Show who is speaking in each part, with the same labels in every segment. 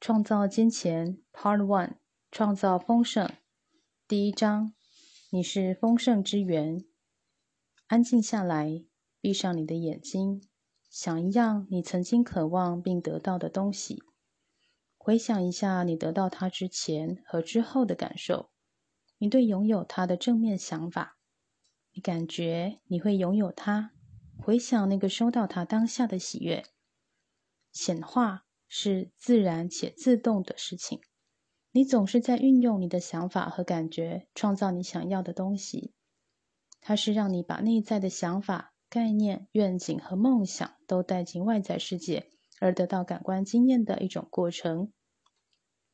Speaker 1: 创造金钱，Part One，创造丰盛。第一章，你是丰盛之源。安静下来，闭上你的眼睛，想一样你曾经渴望并得到的东西。回想一下你得到它之前和之后的感受，你对拥有它的正面想法。你感觉你会拥有它。回想那个收到它当下的喜悦。显化。是自然且自动的事情。你总是在运用你的想法和感觉，创造你想要的东西。它是让你把内在的想法、概念、愿景和梦想都带进外在世界，而得到感官经验的一种过程。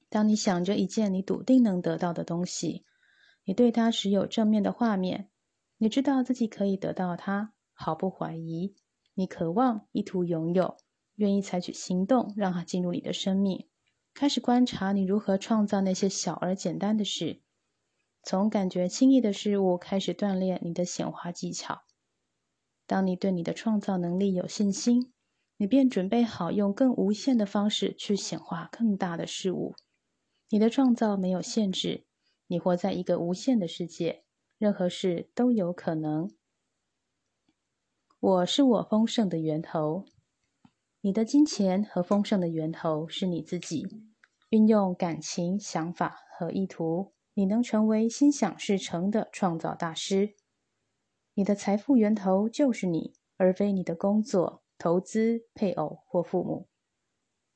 Speaker 1: 当你想着一件你笃定能得到的东西，你对它持有正面的画面，你知道自己可以得到它，毫不怀疑。你渴望，意图拥有。愿意采取行动，让它进入你的生命，开始观察你如何创造那些小而简单的事，从感觉轻易的事物开始锻炼你的显化技巧。当你对你的创造能力有信心，你便准备好用更无限的方式去显化更大的事物。你的创造没有限制，你活在一个无限的世界，任何事都有可能。我是我丰盛的源头。你的金钱和丰盛的源头是你自己。运用感情、想法和意图，你能成为心想事成的创造大师。你的财富源头就是你，而非你的工作、投资、配偶或父母。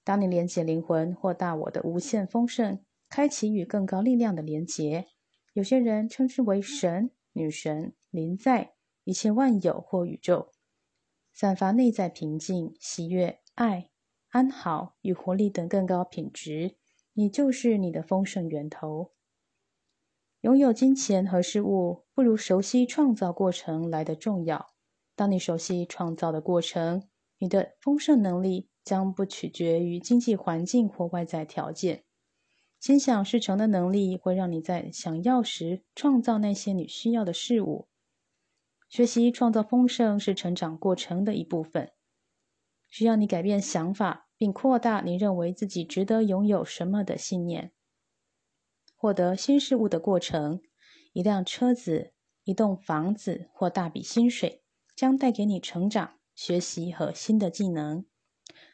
Speaker 1: 当你连接灵魂或大我的无限丰盛，开启与更高力量的连结，有些人称之为神、女神、灵在、一切万有或宇宙。散发内在平静、喜悦、爱、安好与活力等更高品质，你就是你的丰盛源头。拥有金钱和事物，不如熟悉创造过程来的重要。当你熟悉创造的过程，你的丰盛能力将不取决于经济环境或外在条件。心想事成的能力会让你在想要时创造那些你需要的事物。学习创造丰盛是成长过程的一部分，需要你改变想法，并扩大你认为自己值得拥有什么的信念。获得新事物的过程，一辆车子、一栋房子或大笔薪水，将带给你成长、学习和新的技能。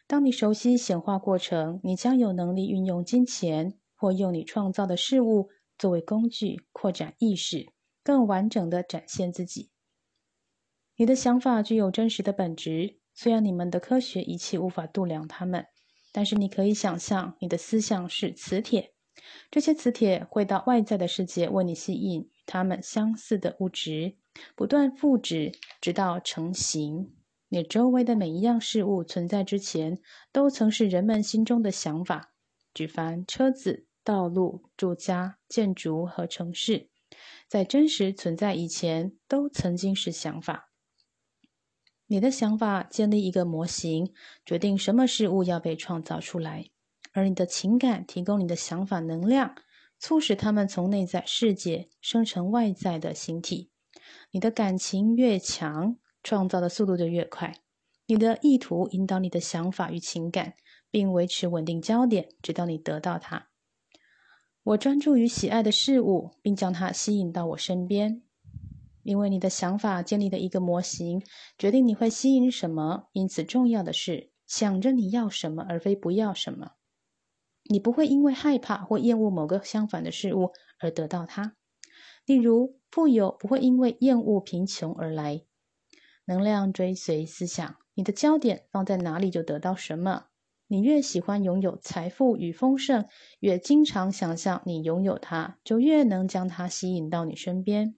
Speaker 1: 当你熟悉显化过程，你将有能力运用金钱或用你创造的事物作为工具，扩展意识，更完整的展现自己。你的想法具有真实的本质，虽然你们的科学仪器无法度量它们，但是你可以想象，你的思想是磁铁，这些磁铁会到外在的世界为你吸引与它们相似的物质，不断复制，直到成型。你周围的每一样事物存在之前，都曾是人们心中的想法。举凡车子、道路、住家、建筑和城市，在真实存在以前，都曾经是想法。你的想法建立一个模型，决定什么事物要被创造出来，而你的情感提供你的想法能量，促使它们从内在世界生成外在的形体。你的感情越强，创造的速度就越快。你的意图引导你的想法与情感，并维持稳定焦点，直到你得到它。我专注于喜爱的事物，并将它吸引到我身边。因为你的想法建立的一个模型，决定你会吸引什么。因此，重要的是想着你要什么，而非不要什么。你不会因为害怕或厌恶某个相反的事物而得到它。例如，富有不会因为厌恶贫穷而来。能量追随思想，你的焦点放在哪里就得到什么。你越喜欢拥有财富与丰盛，越经常想象你拥有它，就越能将它吸引到你身边。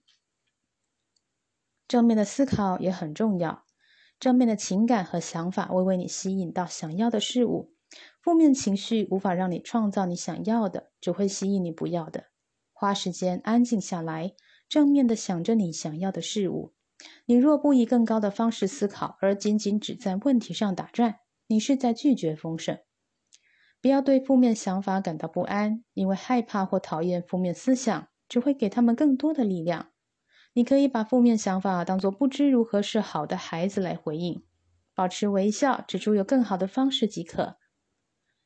Speaker 1: 正面的思考也很重要，正面的情感和想法会为你吸引到想要的事物。负面情绪无法让你创造你想要的，只会吸引你不要的。花时间安静下来，正面的想着你想要的事物。你若不以更高的方式思考，而仅仅只在问题上打转，你是在拒绝丰盛。不要对负面想法感到不安，因为害怕或讨厌负面思想，只会给他们更多的力量。你可以把负面想法当作不知如何是好的孩子来回应，保持微笑，指出有更好的方式即可。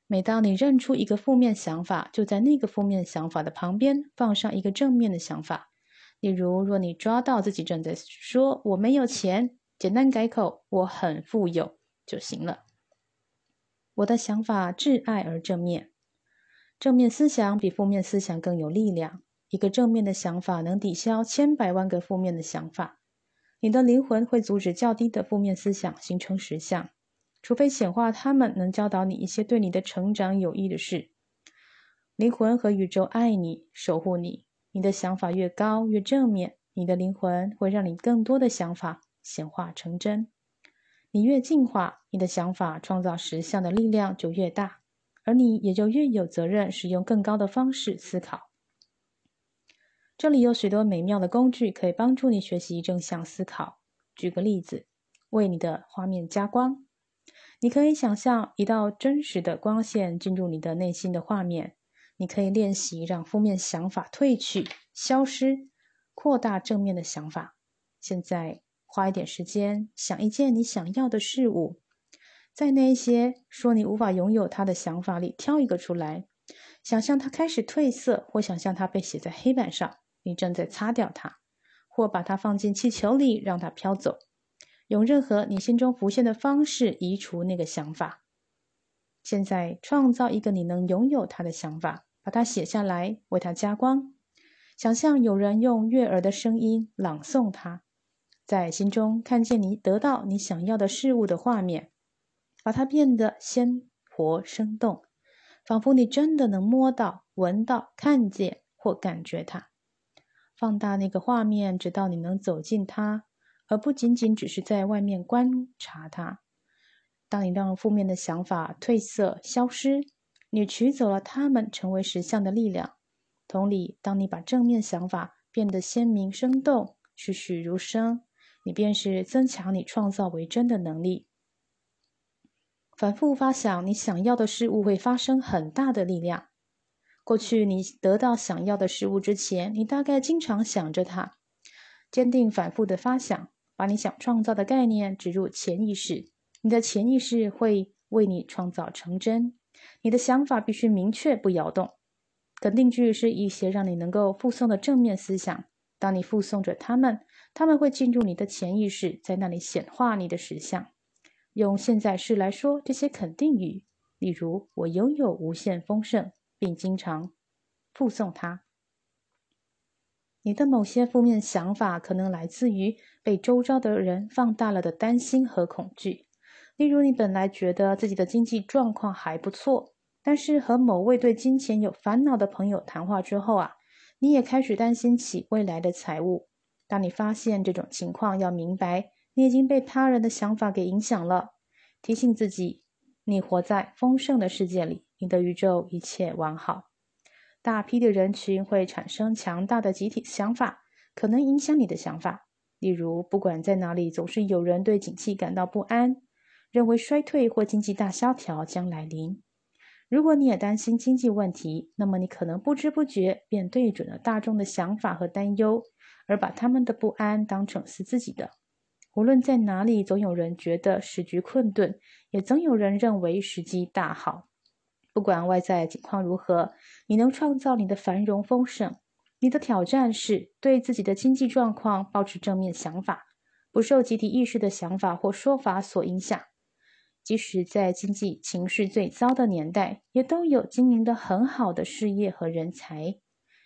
Speaker 1: 每当你认出一个负面想法，就在那个负面想法的旁边放上一个正面的想法。例如，若你抓到自己正在说“我没有钱”，简单改口“我很富有”就行了。我的想法挚爱而正面，正面思想比负面思想更有力量。一个正面的想法能抵消千百万个负面的想法。你的灵魂会阻止较低的负面思想形成实相，除非显化他们能教导你一些对你的成长有益的事。灵魂和宇宙爱你，守护你。你的想法越高越正面，你的灵魂会让你更多的想法显化成真。你越进化，你的想法创造实相的力量就越大，而你也就越有责任使用更高的方式思考。这里有许多美妙的工具可以帮助你学习正向思考。举个例子，为你的画面加光，你可以想象一道真实的光线进入你的内心的画面。你可以练习让负面想法褪去、消失，扩大正面的想法。现在。花一点时间想一件你想要的事物，在那些说你无法拥有它的想法里挑一个出来，想象它开始褪色，或想象它被写在黑板上，你正在擦掉它，或把它放进气球里让它飘走。用任何你心中浮现的方式移除那个想法。现在创造一个你能拥有它的想法，把它写下来，为它加光。想象有人用悦耳的声音朗诵它。在心中看见你得到你想要的事物的画面，把它变得鲜活生动，仿佛你真的能摸到、闻到、看见或感觉它。放大那个画面，直到你能走进它，而不仅仅只是在外面观察它。当你让负面的想法褪色、消失，你取走了它们，成为实相的力量。同理，当你把正面想法变得鲜明生动、栩栩如生。你便是增强你创造为真的能力。反复发想你想要的事物，会发生很大的力量。过去你得到想要的事物之前，你大概经常想着它。坚定反复的发想，把你想创造的概念植入潜意识，你的潜意识会为你创造成真。你的想法必须明确不摇动。肯定句是一些让你能够附送的正面思想。当你附送着它们。他们会进入你的潜意识，在那里显化你的实相。用现在式来说这些肯定语，例如“我拥有无限丰盛”，并经常附送它。你的某些负面想法可能来自于被周遭的人放大了的担心和恐惧。例如，你本来觉得自己的经济状况还不错，但是和某位对金钱有烦恼的朋友谈话之后啊，你也开始担心起未来的财务。当你发现这种情况，要明白你已经被他人的想法给影响了。提醒自己，你活在丰盛的世界里，你的宇宙一切完好。大批的人群会产生强大的集体想法，可能影响你的想法。例如，不管在哪里，总是有人对景气感到不安，认为衰退或经济大萧条将来临。如果你也担心经济问题，那么你可能不知不觉便对准了大众的想法和担忧。而把他们的不安当成是自己的。无论在哪里，总有人觉得时局困顿，也总有人认为时机大好。不管外在情况如何，你能创造你的繁荣丰盛。你的挑战是对自己的经济状况保持正面想法，不受集体意识的想法或说法所影响。即使在经济情绪最糟的年代，也都有经营的很好的事业和人才。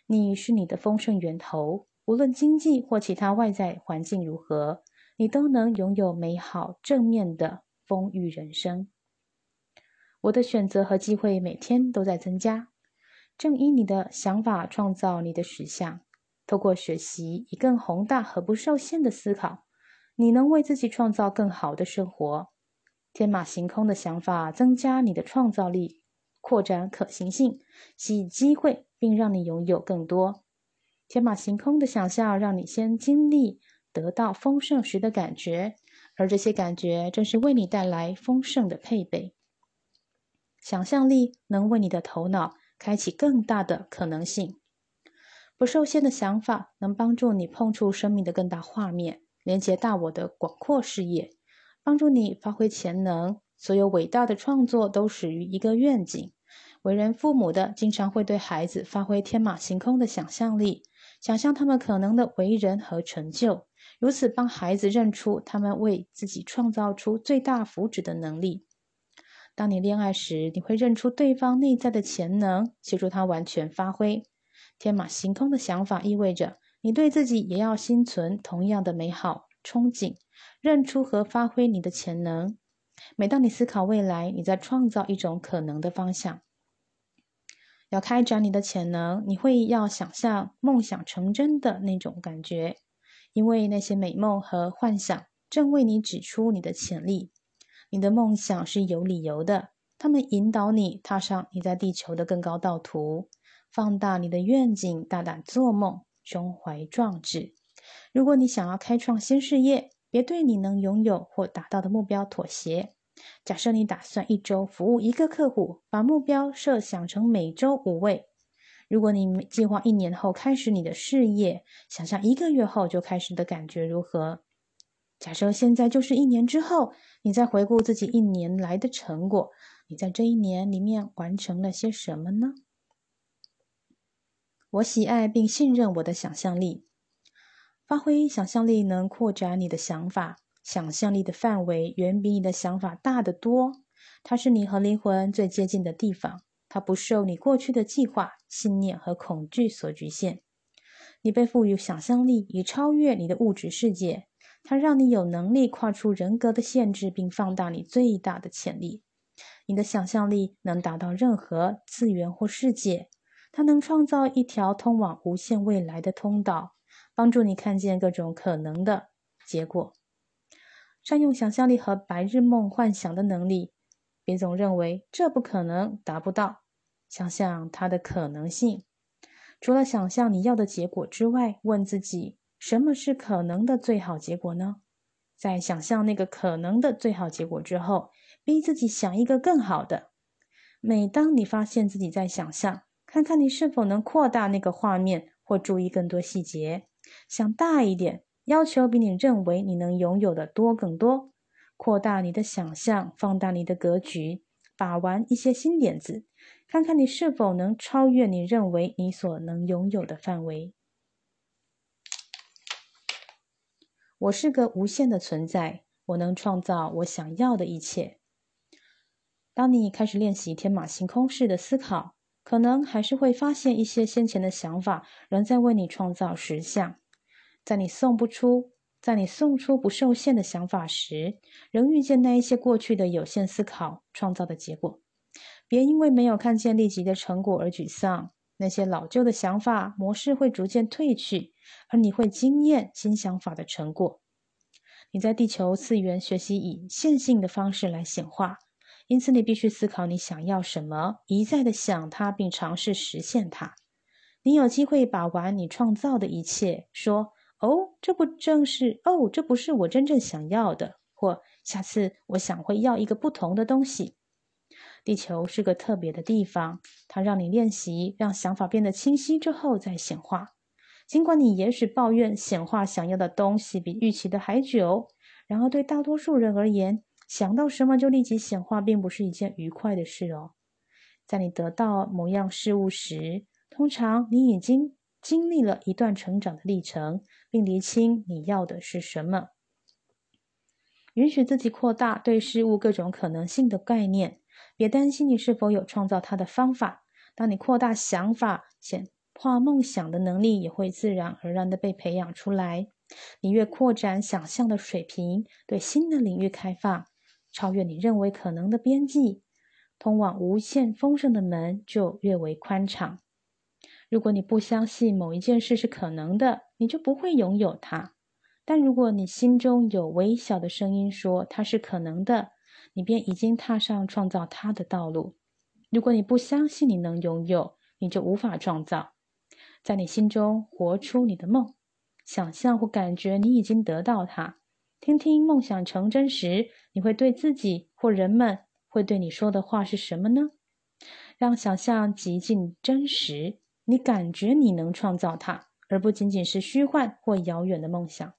Speaker 1: 你是你的丰盛源头。无论经济或其他外在环境如何，你都能拥有美好正面的丰裕人生。我的选择和机会每天都在增加，正因你的想法创造你的实相。透过学习以更宏大和不受限的思考，你能为自己创造更好的生活。天马行空的想法增加你的创造力，扩展可行性，吸引机会，并让你拥有更多。天马行空的想象，让你先经历得到丰盛时的感觉，而这些感觉正是为你带来丰盛的配备。想象力能为你的头脑开启更大的可能性。不受限的想法能帮助你碰触生命的更大画面，连接大我的广阔视野，帮助你发挥潜能。所有伟大的创作都始于一个愿景，为人父母的经常会对孩子发挥天马行空的想象力，想象他们可能的为人和成就，如此帮孩子认出他们为自己创造出最大福祉的能力。当你恋爱时，你会认出对方内在的潜能，协助他完全发挥。天马行空的想法意味着你对自己也要心存同样的美好憧憬，认出和发挥你的潜能。每当你思考未来，你在创造一种可能的方向。要开展你的潜能，你会要想象梦想成真的那种感觉，因为那些美梦和幻想正为你指出你的潜力。你的梦想是有理由的，他们引导你踏上你在地球的更高道途，放大你的愿景，大胆做梦，胸怀壮志。如果你想要开创新事业，别对你能拥有或达到的目标妥协。假设你打算一周服务一个客户，把目标设想成每周五位。如果你计划一年后开始你的事业，想象一个月后就开始的感觉如何？假设现在就是一年之后，你在回顾自己一年来的成果，你在这一年里面完成了些什么呢？我喜爱并信任我的想象力，发挥想象力能扩展你的想法，想象力的范围远比你的想法大得多。它是你和灵魂最接近的地方，它不受你过去的计划、信念和恐惧所局限。你被赋予想象力，以超越你的物质世界。它让你有能力跨出人格的限制，并放大你最大的潜力。你的想象力能达到任何次元或世界，它能创造一条通往无限未来的通道，帮助你看见各种可能的结果。善用想象力和白日梦幻想的能力，别总认为这不可能达不到。想象它的可能性，除了想象你要的结果之外，问自己。什么是可能的最好结果呢？在想象那个可能的最好结果之后，逼自己想一个更好的。每当你发现自己在想象，看看你是否能扩大那个画面，或注意更多细节，想大一点，要求比你认为你能拥有的多更多。扩大你的想象，放大你的格局，把玩一些新点子，看看你是否能超越你认为你所能拥有的范围。我是个无限的存在，我能创造我想要的一切。当你开始练习天马行空式的思考，可能还是会发现一些先前的想法仍在为你创造实相。在你送不出，在你送出不受限的想法时，仍遇见那一些过去的有限思考创造的结果。别因为没有看见立即的成果而沮丧。那些老旧的想法模式会逐渐褪去，而你会惊艳新想法的成果。你在地球次元学习以线性的方式来显化，因此你必须思考你想要什么，一再的想它，并尝试实现它。你有机会把玩你创造的一切，说：“哦，这不正是？哦，这不是我真正想要的。”或下次我想会要一个不同的东西。地球是个特别的地方，它让你练习，让想法变得清晰之后再显化。尽管你也许抱怨显化想要的东西比预期的还久，然而对大多数人而言，想到什么就立即显化，并不是一件愉快的事哦。在你得到某样事物时，通常你已经经历了一段成长的历程，并厘清你要的是什么。允许自己扩大对事物各种可能性的概念。别担心你是否有创造它的方法。当你扩大想法、显化梦想的能力，也会自然而然的被培养出来。你越扩展想象的水平，对新的领域开放，超越你认为可能的边际，通往无限丰盛的门就越为宽敞。如果你不相信某一件事是可能的，你就不会拥有它。但如果你心中有微小的声音说它是可能的，你便已经踏上创造它的道路。如果你不相信你能拥有，你就无法创造。在你心中活出你的梦，想象或感觉你已经得到它。听听梦想成真时，你会对自己或人们会对你说的话是什么呢？让想象极尽真实，你感觉你能创造它，而不仅仅是虚幻或遥远的梦想。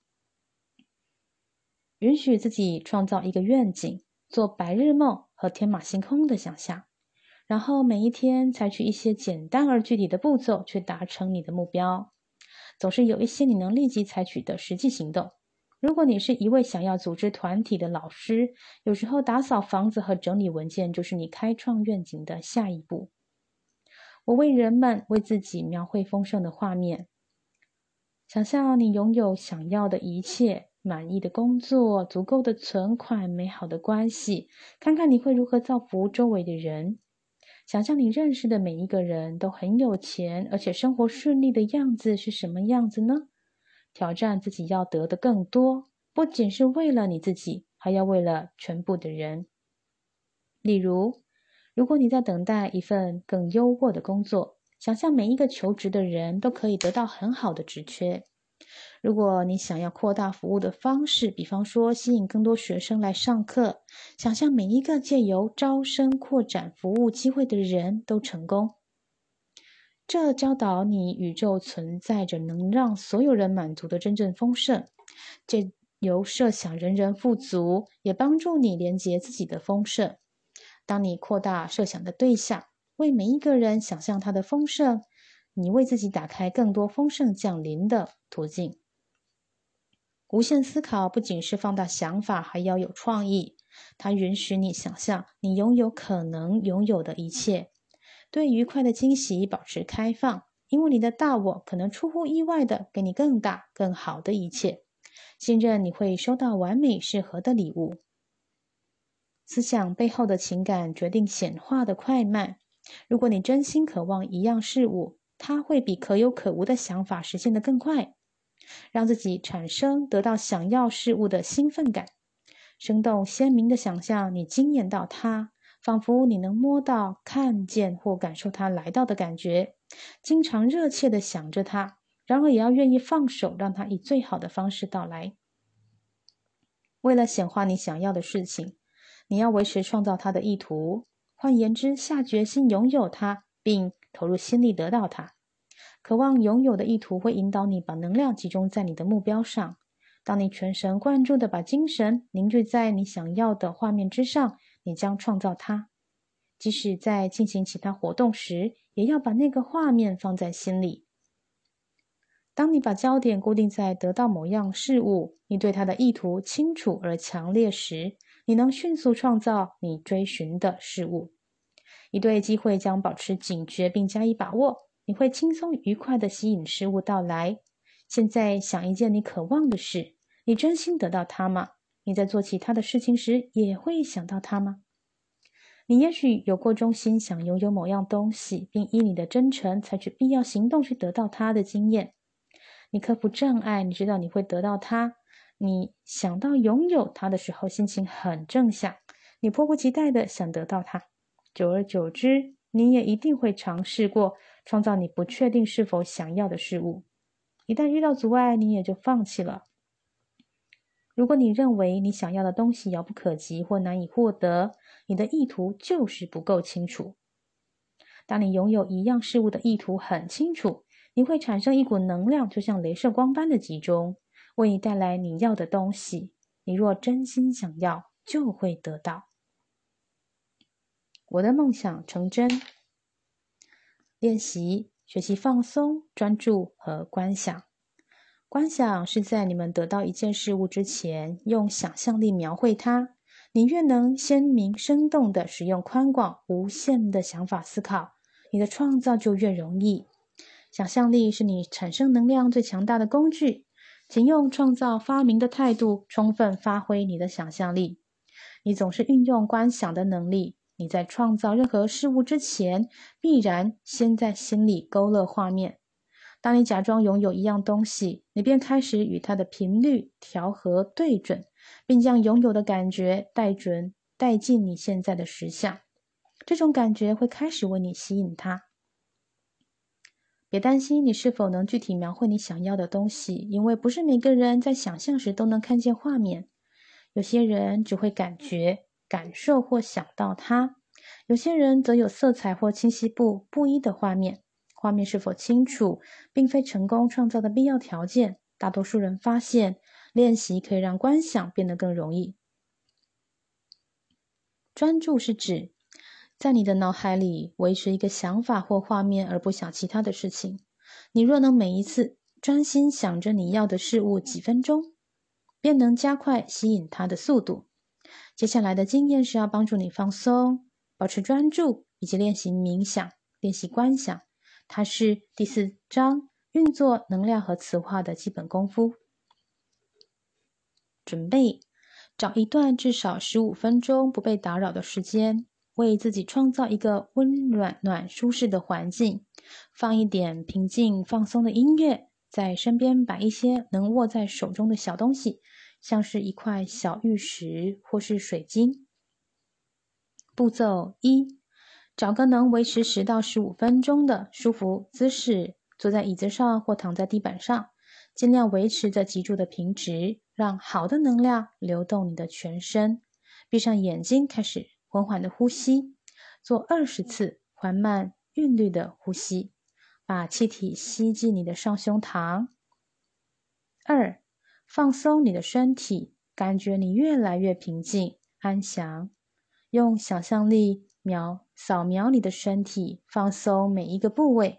Speaker 1: 允许自己创造一个愿景。做白日梦和天马行空的想象，然后每一天采取一些简单而具体的步骤去达成你的目标。总是有一些你能立即采取的实际行动。如果你是一位想要组织团体的老师，有时候打扫房子和整理文件就是你开创愿景的下一步。我为人们为自己描绘丰盛的画面，想象你拥有想要的一切。满意的工作，足够的存款，美好的关系，看看你会如何造福周围的人。想象你认识的每一个人都很有钱，而且生活顺利的样子是什么样子呢？挑战自己要得的更多，不仅是为了你自己，还要为了全部的人。例如，如果你在等待一份更优渥的工作，想象每一个求职的人都可以得到很好的职缺。如果你想要扩大服务的方式，比方说吸引更多学生来上课，想象每一个借由招生扩展服务机会的人都成功，这教导你宇宙存在着能让所有人满足的真正丰盛。借由设想人人富足，也帮助你连接自己的丰盛。当你扩大设想的对象，为每一个人想象他的丰盛，你为自己打开更多丰盛降临的途径。无限思考不仅是放大想法，还要有创意。它允许你想象你拥有可能拥有的一切，对愉快的惊喜保持开放，因为你的大我可能出乎意外的给你更大、更好的一切。信任你会收到完美适合的礼物。思想背后的情感决定显化的快慢。如果你真心渴望一样事物，它会比可有可无的想法实现的更快。让自己产生得到想要事物的兴奋感，生动鲜明的想象你惊艳到它，仿佛你能摸到、看见或感受它来到的感觉。经常热切的想着它，然而也要愿意放手，让它以最好的方式到来。为了显化你想要的事情，你要维持创造它的意图，换言之，下决心拥有它，并投入心力得到它。渴望拥有的意图会引导你把能量集中在你的目标上。当你全神贯注的把精神凝聚在你想要的画面之上，你将创造它。即使在进行其他活动时，也要把那个画面放在心里。当你把焦点固定在得到某样事物，你对它的意图清楚而强烈时，你能迅速创造你追寻的事物。一对机会将保持警觉并加以把握。你会轻松愉快的吸引事物到来。现在想一件你渴望的事，你真心得到它吗？你在做其他的事情时也会想到它吗？你也许有过衷心想拥有某样东西，并依你的真诚采取必要行动去得到它的经验。你克服障碍，你知道你会得到它。你想到拥有它的时候，心情很正向，你迫不及待的想得到它。久而久之，你也一定会尝试过。创造你不确定是否想要的事物，一旦遇到阻碍，你也就放弃了。如果你认为你想要的东西遥不可及或难以获得，你的意图就是不够清楚。当你拥有一样事物的意图很清楚，你会产生一股能量，就像镭射光般的集中，为你带来你要的东西。你若真心想要，就会得到。我的梦想成真。练习学习放松、专注和观想。观想是在你们得到一件事物之前，用想象力描绘它。你越能鲜明生动的使用宽广无限的想法思考，你的创造就越容易。想象力是你产生能量最强大的工具，请用创造发明的态度，充分发挥你的想象力。你总是运用观想的能力。你在创造任何事物之前，必然先在心里勾勒画面。当你假装拥有一样东西，你便开始与它的频率调和对准，并将拥有的感觉带准带进你现在的实相。这种感觉会开始为你吸引它。别担心你是否能具体描绘你想要的东西，因为不是每个人在想象时都能看见画面。有些人只会感觉。感受或想到它，有些人则有色彩或清晰不不一的画面。画面是否清楚，并非成功创造的必要条件。大多数人发现，练习可以让观想变得更容易。专注是指在你的脑海里维持一个想法或画面，而不想其他的事情。你若能每一次专心想着你要的事物几分钟，便能加快吸引它的速度。接下来的经验是要帮助你放松、保持专注，以及练习冥想、练习观想。它是第四章运作能量和磁化的基本功夫。准备找一段至少十五分钟不被打扰的时间，为自己创造一个温暖、暖、舒适的环境，放一点平静、放松的音乐，在身边摆一些能握在手中的小东西。像是一块小玉石或是水晶。步骤一：找个能维持十到十五分钟的舒服姿势，坐在椅子上或躺在地板上，尽量维持着脊柱的平直，让好的能量流动你的全身。闭上眼睛，开始缓缓的呼吸，做二十次缓慢韵律的呼吸，把气体吸进你的上胸膛。二。放松你的身体，感觉你越来越平静、安详。用想象力描扫描你的身体，放松每一个部位。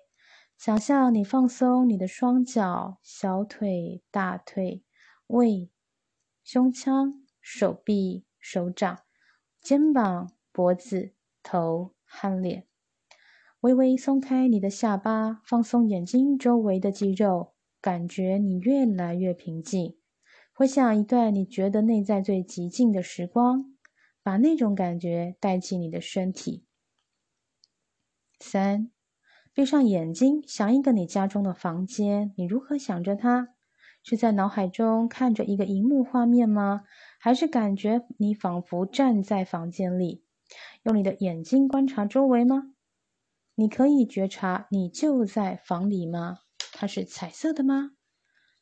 Speaker 1: 想象你放松你的双脚、小腿、大腿、胃、胸腔、手臂、手掌、肩膀、脖子、头和脸。微微松开你的下巴，放松眼睛周围的肌肉，感觉你越来越平静。回想一段你觉得内在最极静的时光，把那种感觉带进你的身体。三，闭上眼睛，想一个你家中的房间，你如何想着它？是在脑海中看着一个荧幕画面吗？还是感觉你仿佛站在房间里，用你的眼睛观察周围吗？你可以觉察你就在房里吗？它是彩色的吗？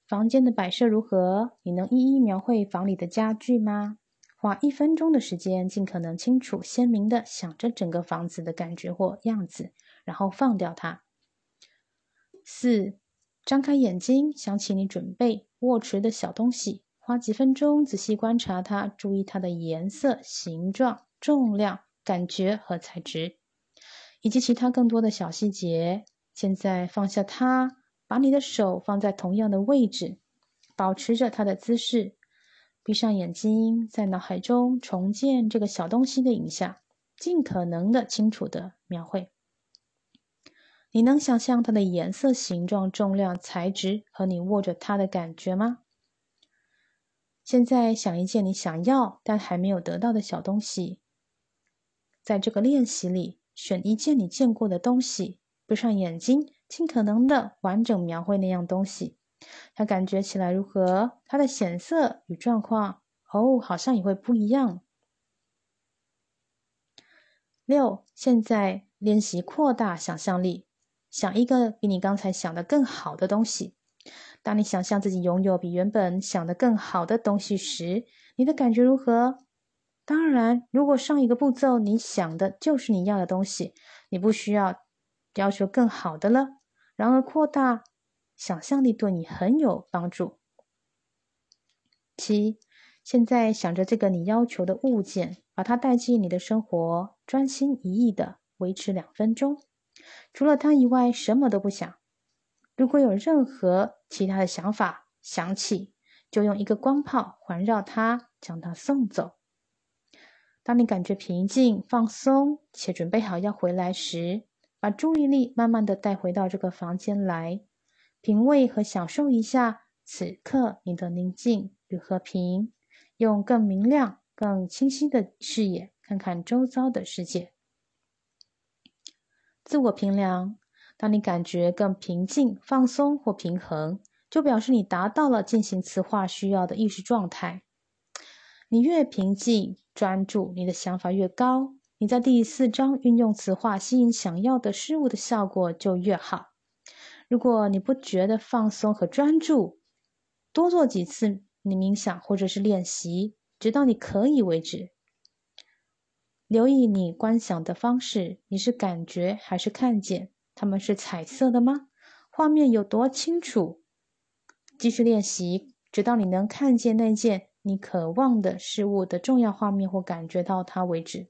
Speaker 1: 房间的摆设如何？你能一一描绘房里的家具吗？花一分钟的时间，尽可能清楚、鲜明的想着整个房子的感觉或样子，然后放掉它。四，张开眼睛，想起你准备握持的小东西，花几分钟仔细观察它，注意它的颜色、形状、重量、感觉和材质，以及其他更多的小细节。现在放下它。把你的手放在同样的位置，保持着它的姿势，闭上眼睛，在脑海中重建这个小东西的影像，尽可能的清楚的描绘。你能想象它的颜色、形状、重量、材质和你握着它的感觉吗？现在想一件你想要但还没有得到的小东西。在这个练习里，选一件你见过的东西，闭上眼睛。尽可能的完整描绘那样东西，它感觉起来如何？它的显色与状况哦，好像也会不一样。六，现在练习扩大想象力，想一个比你刚才想的更好的东西。当你想象自己拥有比原本想的更好的东西时，你的感觉如何？当然，如果上一个步骤你想的就是你要的东西，你不需要要求更好的了。然而，扩大想象力对你很有帮助。七，现在想着这个你要求的物件，把它带进你的生活，专心一意的维持两分钟，除了它以外什么都不想。如果有任何其他的想法想起，就用一个光炮环绕它，将它送走。当你感觉平静、放松且准备好要回来时。把注意力慢慢的带回到这个房间来，品味和享受一下此刻你的宁静与和平，用更明亮、更清晰的视野看看周遭的世界。自我评量：当你感觉更平静、放松或平衡，就表示你达到了进行磁化需要的意识状态。你越平静、专注，你的想法越高。你在第四章运用词化吸引想要的事物的效果就越好。如果你不觉得放松和专注，多做几次你冥想或者是练习，直到你可以为止。留意你观想的方式，你是感觉还是看见？它们是彩色的吗？画面有多清楚？继续练习，直到你能看见那件你渴望的事物的重要画面或感觉到它为止。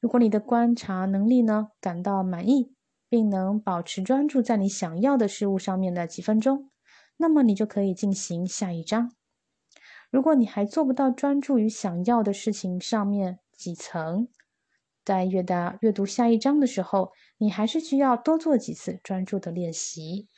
Speaker 1: 如果你的观察能力呢感到满意，并能保持专注在你想要的事物上面的几分钟，那么你就可以进行下一章。如果你还做不到专注于想要的事情上面几层，在阅读阅读下一章的时候，你还是需要多做几次专注的练习。